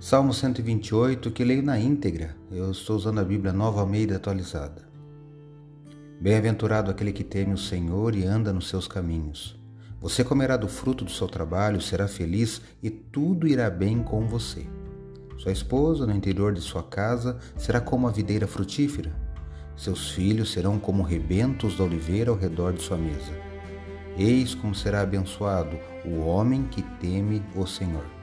Salmo 128, que leio na íntegra. Eu estou usando a Bíblia Nova Almeida atualizada. Bem-aventurado aquele que teme o Senhor e anda nos seus caminhos. Você comerá do fruto do seu trabalho, será feliz e tudo irá bem com você. Sua esposa, no interior de sua casa, será como a videira frutífera. Seus filhos serão como rebentos da oliveira ao redor de sua mesa. Eis como será abençoado o homem que teme o Senhor.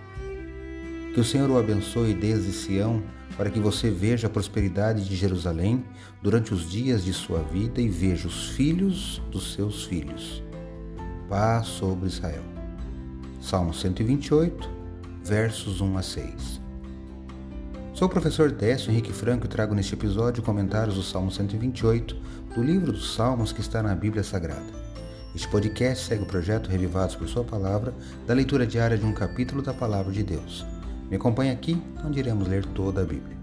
Que o Senhor o abençoe desde Sião, para que você veja a prosperidade de Jerusalém durante os dias de sua vida e veja os filhos dos seus filhos. Paz sobre Israel. Salmo 128, versos 1 a 6. Sou o professor Décio Henrique Franco e trago neste episódio comentários do Salmo 128 do livro dos Salmos que está na Bíblia Sagrada. Este podcast segue o projeto Revivados por Sua Palavra, da leitura diária de um capítulo da Palavra de Deus. Me acompanhe aqui, onde iremos ler toda a Bíblia.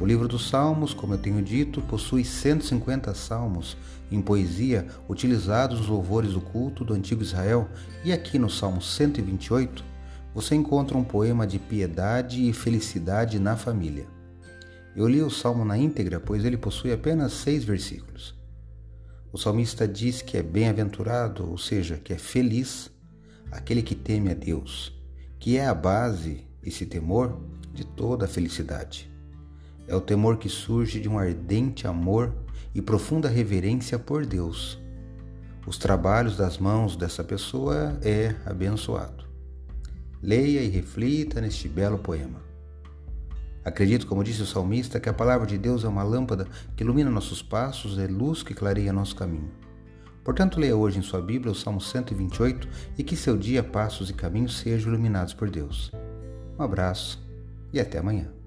O livro dos Salmos, como eu tenho dito, possui 150 salmos em poesia utilizados nos louvores do culto do antigo Israel, e aqui no Salmo 128 você encontra um poema de piedade e felicidade na família. Eu li o salmo na íntegra, pois ele possui apenas seis versículos. O salmista diz que é bem-aventurado, ou seja, que é feliz, aquele que teme a Deus, que é a base esse temor de toda a felicidade. É o temor que surge de um ardente amor e profunda reverência por Deus. Os trabalhos das mãos dessa pessoa é abençoado. Leia e reflita neste belo poema. Acredito, como disse o salmista, que a palavra de Deus é uma lâmpada que ilumina nossos passos e luz que clareia nosso caminho. Portanto, leia hoje em sua Bíblia o Salmo 128 e que seu dia, passos e caminhos sejam iluminados por Deus. Um abraço e até amanhã.